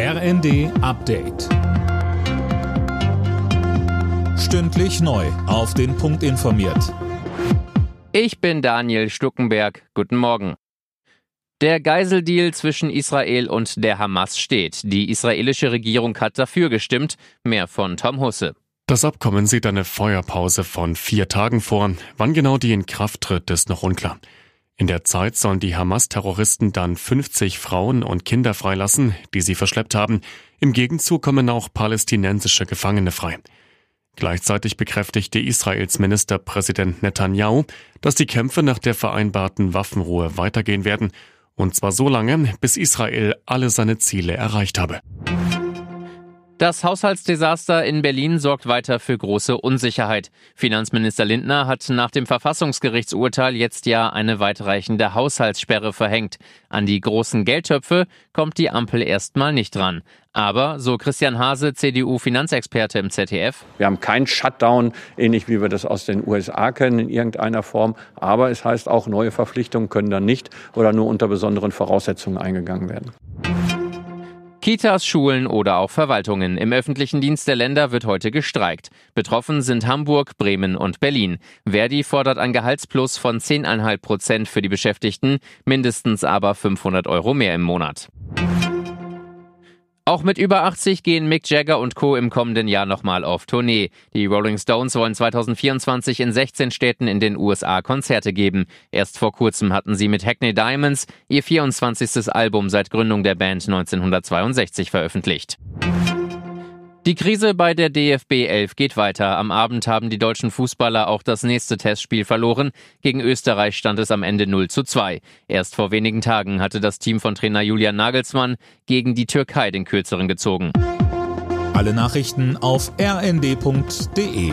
RND Update. Stündlich neu. Auf den Punkt informiert. Ich bin Daniel Stuckenberg. Guten Morgen. Der Geiseldeal zwischen Israel und der Hamas steht. Die israelische Regierung hat dafür gestimmt. Mehr von Tom Husse. Das Abkommen sieht eine Feuerpause von vier Tagen vor. Wann genau die in Kraft tritt, ist noch unklar. In der Zeit sollen die Hamas-Terroristen dann 50 Frauen und Kinder freilassen, die sie verschleppt haben. Im Gegenzug kommen auch palästinensische Gefangene frei. Gleichzeitig bekräftigte Israels Ministerpräsident Netanyahu, dass die Kämpfe nach der vereinbarten Waffenruhe weitergehen werden, und zwar so lange, bis Israel alle seine Ziele erreicht habe. Das Haushaltsdesaster in Berlin sorgt weiter für große Unsicherheit. Finanzminister Lindner hat nach dem Verfassungsgerichtsurteil jetzt ja eine weitreichende Haushaltssperre verhängt. An die großen Geldtöpfe kommt die Ampel erstmal nicht dran. Aber, so Christian Hase, CDU-Finanzexperte im ZDF. Wir haben keinen Shutdown, ähnlich wie wir das aus den USA kennen, in irgendeiner Form. Aber es heißt auch, neue Verpflichtungen können dann nicht oder nur unter besonderen Voraussetzungen eingegangen werden. Kitas, Schulen oder auch Verwaltungen. Im öffentlichen Dienst der Länder wird heute gestreikt. Betroffen sind Hamburg, Bremen und Berlin. Verdi fordert ein Gehaltsplus von 10,5 Prozent für die Beschäftigten, mindestens aber 500 Euro mehr im Monat. Auch mit über 80 gehen Mick Jagger und Co. im kommenden Jahr nochmal auf Tournee. Die Rolling Stones wollen 2024 in 16 Städten in den USA Konzerte geben. Erst vor kurzem hatten sie mit Hackney Diamonds ihr 24. Album seit Gründung der Band 1962 veröffentlicht. Die Krise bei der DFB 11 geht weiter. Am Abend haben die deutschen Fußballer auch das nächste Testspiel verloren. Gegen Österreich stand es am Ende 0 zu 2. Erst vor wenigen Tagen hatte das Team von Trainer Julian Nagelsmann gegen die Türkei den Kürzeren gezogen. Alle Nachrichten auf rnd.de